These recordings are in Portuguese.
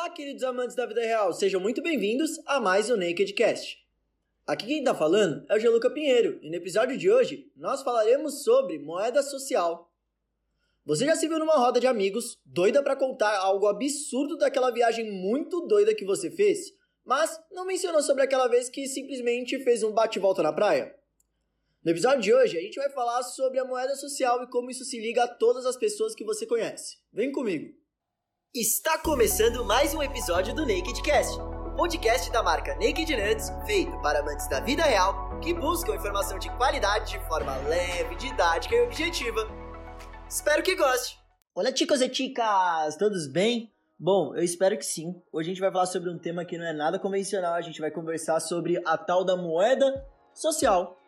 Olá, queridos amantes da vida real, sejam muito bem-vindos a mais um Nakedcast. Aqui quem tá falando é o Geluca Pinheiro e no episódio de hoje nós falaremos sobre moeda social. Você já se viu numa roda de amigos, doida para contar algo absurdo daquela viagem muito doida que você fez, mas não mencionou sobre aquela vez que simplesmente fez um bate-volta na praia? No episódio de hoje, a gente vai falar sobre a moeda social e como isso se liga a todas as pessoas que você conhece. Vem comigo! Está começando mais um episódio do Nakedcast, podcast da marca Naked Nuts, feito para amantes da vida real que buscam informação de qualidade de forma leve, didática e objetiva. Espero que goste! Olá, chicos e chicas! Todos bem? Bom, eu espero que sim. Hoje a gente vai falar sobre um tema que não é nada convencional, a gente vai conversar sobre a tal da moeda social.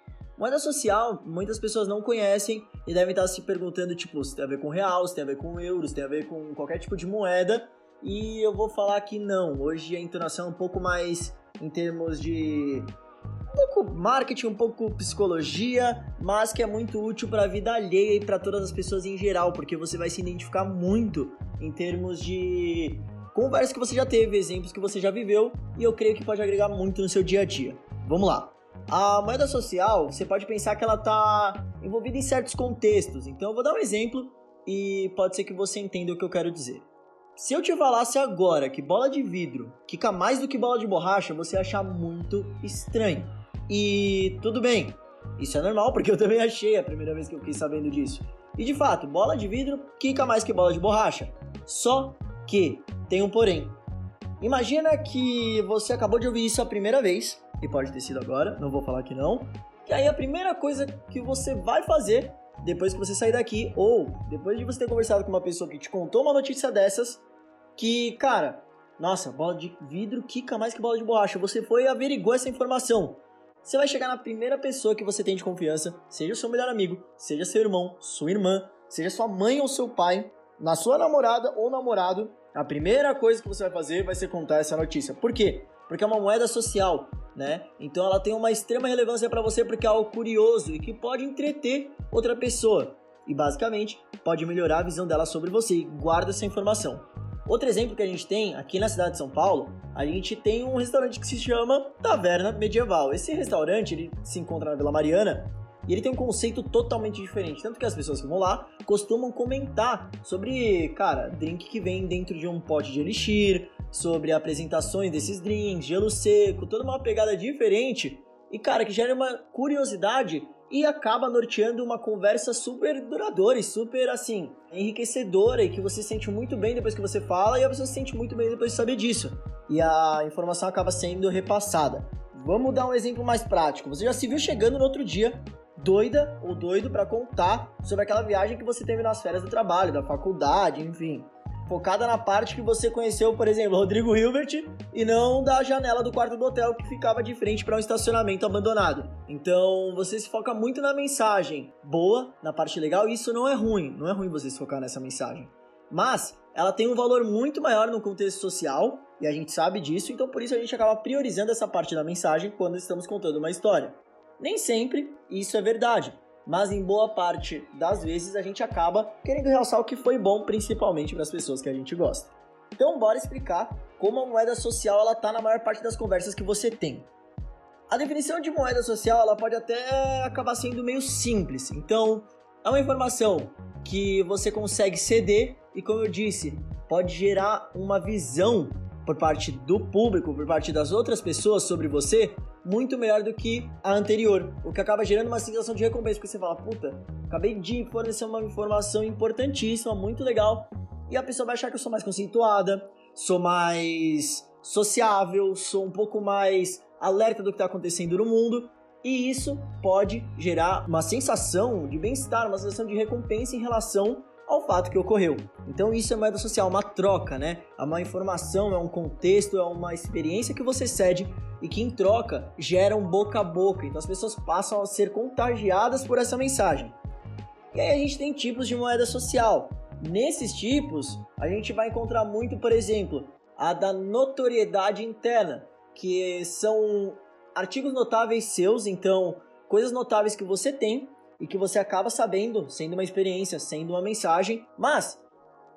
Moeda social, muitas pessoas não conhecem e devem estar se perguntando, tipo, se tem a ver com real, se tem a ver com euros, se tem a ver com qualquer tipo de moeda. E eu vou falar que não. Hoje a entonação é um pouco mais em termos de um pouco marketing, um pouco psicologia, mas que é muito útil para a vida alheia e para todas as pessoas em geral, porque você vai se identificar muito em termos de conversas que você já teve, exemplos que você já viveu, e eu creio que pode agregar muito no seu dia a dia. Vamos lá. A moeda social, você pode pensar que ela está envolvida em certos contextos. Então eu vou dar um exemplo e pode ser que você entenda o que eu quero dizer. Se eu te falasse agora que bola de vidro quica mais do que bola de borracha, você ia achar muito estranho. E tudo bem, isso é normal porque eu também achei a primeira vez que eu fiquei sabendo disso. E de fato, bola de vidro quica mais que bola de borracha. Só que tem um porém. Imagina que você acabou de ouvir isso a primeira vez e pode ter sido agora, não vou falar que não. E aí a primeira coisa que você vai fazer depois que você sair daqui, ou depois de você ter conversado com uma pessoa que te contou uma notícia dessas, que, cara, nossa, bola de vidro quica mais que bola de borracha. Você foi e averigou essa informação. Você vai chegar na primeira pessoa que você tem de confiança, seja seu melhor amigo, seja seu irmão, sua irmã, seja sua mãe ou seu pai, na sua namorada ou namorado. A primeira coisa que você vai fazer vai ser contar essa notícia. Por quê? Porque é uma moeda social né? Então ela tem uma extrema relevância para você porque é algo curioso e que pode entreter outra pessoa e basicamente pode melhorar a visão dela sobre você. E guarda essa informação. Outro exemplo que a gente tem aqui na cidade de São Paulo, a gente tem um restaurante que se chama Taverna Medieval. Esse restaurante ele se encontra na Vila Mariana e ele tem um conceito totalmente diferente. Tanto que as pessoas que vão lá costumam comentar sobre, cara, drink que vem dentro de um pote de elixir, sobre apresentações desses drinks, gelo seco, toda uma pegada diferente e, cara, que gera uma curiosidade e acaba norteando uma conversa super duradoura e super, assim, enriquecedora e que você sente muito bem depois que você fala e a pessoa se sente muito bem depois de saber disso. E a informação acaba sendo repassada. Vamos dar um exemplo mais prático. Você já se viu chegando no outro dia doida ou doido para contar sobre aquela viagem que você teve nas férias do trabalho, da faculdade, enfim focada na parte que você conheceu, por exemplo, Rodrigo Hilbert, e não da janela do quarto do hotel que ficava de frente para um estacionamento abandonado. Então você se foca muito na mensagem boa, na parte legal, e isso não é ruim, não é ruim você se focar nessa mensagem. Mas ela tem um valor muito maior no contexto social, e a gente sabe disso, então por isso a gente acaba priorizando essa parte da mensagem quando estamos contando uma história. Nem sempre isso é verdade mas em boa parte das vezes a gente acaba querendo realçar o que foi bom, principalmente para as pessoas que a gente gosta. Então, bora explicar como a moeda social ela tá na maior parte das conversas que você tem. A definição de moeda social ela pode até acabar sendo meio simples. Então, é uma informação que você consegue ceder e, como eu disse, pode gerar uma visão por parte do público, por parte das outras pessoas sobre você, muito melhor do que a anterior, o que acaba gerando uma sensação de recompensa, porque você fala, puta, acabei de fornecer uma informação importantíssima, muito legal, e a pessoa vai achar que eu sou mais conceituada, sou mais sociável, sou um pouco mais alerta do que está acontecendo no mundo, e isso pode gerar uma sensação de bem-estar, uma sensação de recompensa em relação ao fato que ocorreu. Então isso é moeda social, uma troca, né? É uma informação, é um contexto, é uma experiência que você cede e que em troca gera um boca a boca. Então as pessoas passam a ser contagiadas por essa mensagem. E aí a gente tem tipos de moeda social. Nesses tipos, a gente vai encontrar muito, por exemplo, a da notoriedade interna, que são artigos notáveis seus, então coisas notáveis que você tem e que você acaba sabendo, sendo uma experiência, sendo uma mensagem, mas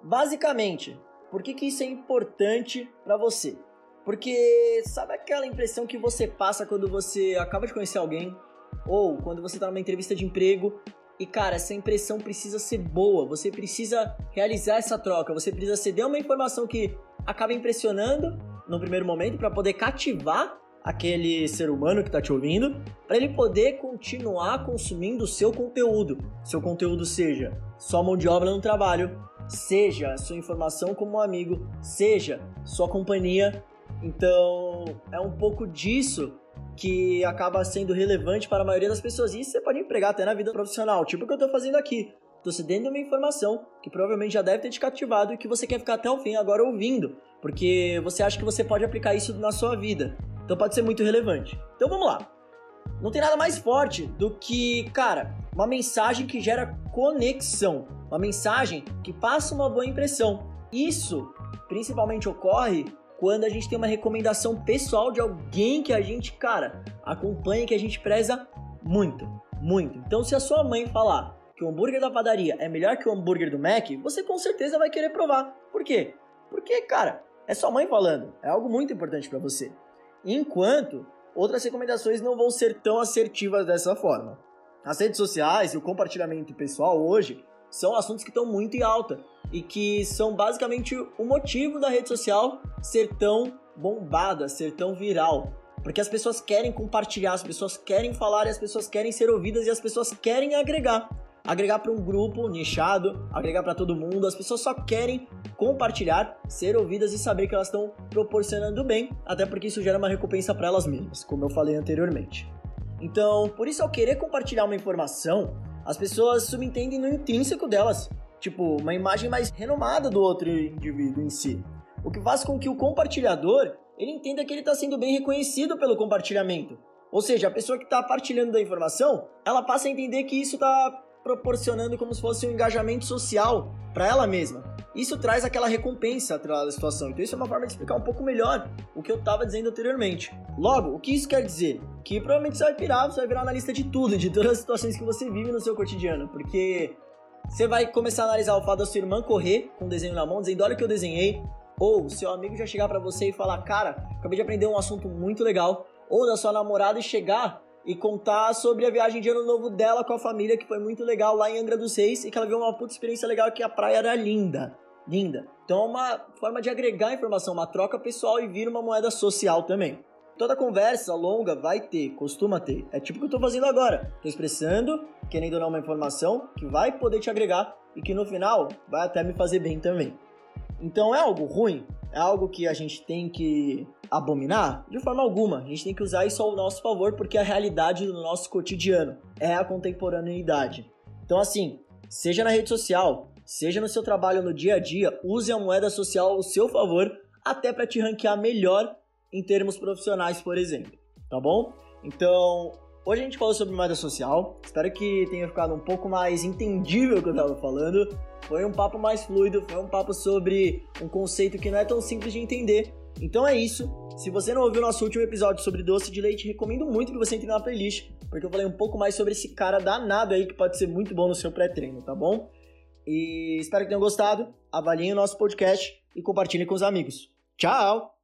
basicamente por que, que isso é importante para você? Porque sabe aquela impressão que você passa quando você acaba de conhecer alguém ou quando você tá numa entrevista de emprego e cara, essa impressão precisa ser boa, você precisa realizar essa troca, você precisa ceder uma informação que acaba impressionando no primeiro momento para poder cativar aquele ser humano que está te ouvindo, para ele poder continuar consumindo o seu conteúdo. Seu conteúdo seja sua mão de obra no trabalho, seja sua informação como amigo, seja sua companhia. Então, é um pouco disso que acaba sendo relevante para a maioria das pessoas. E isso você pode empregar até na vida profissional, tipo o que eu estou fazendo aqui. Estou cedendo uma informação que provavelmente já deve ter te cativado e que você quer ficar até o fim agora ouvindo, porque você acha que você pode aplicar isso na sua vida. Então pode ser muito relevante. Então vamos lá. Não tem nada mais forte do que, cara, uma mensagem que gera conexão, uma mensagem que passa uma boa impressão. Isso principalmente ocorre quando a gente tem uma recomendação pessoal de alguém que a gente, cara, acompanha, que a gente preza muito, muito. Então, se a sua mãe falar que o hambúrguer da padaria é melhor que o hambúrguer do Mac, você com certeza vai querer provar. Por quê? Porque, cara, é sua mãe falando, é algo muito importante para você. Enquanto outras recomendações não vão ser tão assertivas dessa forma. As redes sociais e o compartilhamento pessoal hoje são assuntos que estão muito em alta e que são basicamente o motivo da rede social ser tão bombada, ser tão viral. Porque as pessoas querem compartilhar, as pessoas querem falar, as pessoas querem ser ouvidas e as pessoas querem agregar. Agregar para um grupo nichado, agregar para todo mundo. As pessoas só querem compartilhar, ser ouvidas e saber que elas estão proporcionando bem, até porque isso gera uma recompensa para elas mesmas, como eu falei anteriormente. Então, por isso, ao querer compartilhar uma informação, as pessoas subentendem no intrínseco delas, tipo, uma imagem mais renomada do outro indivíduo em si. O que faz com que o compartilhador ele entenda que ele está sendo bem reconhecido pelo compartilhamento. Ou seja, a pessoa que está partilhando da informação, ela passa a entender que isso está proporcionando como se fosse um engajamento social para ela mesma. Isso traz aquela recompensa atrelada à situação. Então, isso é uma forma de explicar um pouco melhor o que eu estava dizendo anteriormente. Logo, o que isso quer dizer? Que provavelmente você vai virar, você vai virar analista de tudo, de todas as situações que você vive no seu cotidiano, porque você vai começar a analisar o fato da sua irmã correr com o desenho na mão, dizendo: Olha o que eu desenhei. Ou seu amigo já chegar para você e falar: Cara, acabei de aprender um assunto muito legal. Ou da sua namorada chegar e contar sobre a viagem de ano novo dela com a família, que foi muito legal lá em Angra dos Reis e que ela viu uma puta experiência legal que a praia era linda linda. Então é uma forma de agregar informação, uma troca pessoal e vir uma moeda social também. Toda conversa longa vai ter, costuma ter. É tipo o que eu tô fazendo agora. Tô expressando, querendo não, uma informação que vai poder te agregar e que no final vai até me fazer bem também. Então é algo ruim? É algo que a gente tem que abominar? De forma alguma. A gente tem que usar isso ao nosso favor porque é a realidade do nosso cotidiano é a contemporaneidade. Então, assim, seja na rede social, seja no seu trabalho no dia a dia, use a moeda social ao seu favor, até para te ranquear melhor em termos profissionais, por exemplo. Tá bom? Então, hoje a gente falou sobre moeda social. Espero que tenha ficado um pouco mais entendível o que eu estava falando. Foi um papo mais fluido, foi um papo sobre um conceito que não é tão simples de entender. Então é isso. Se você não ouviu nosso último episódio sobre doce de leite, recomendo muito que você entre na playlist, porque eu falei um pouco mais sobre esse cara danado aí que pode ser muito bom no seu pré-treino, tá bom? E espero que tenham gostado. Avaliem o nosso podcast e compartilhem com os amigos. Tchau!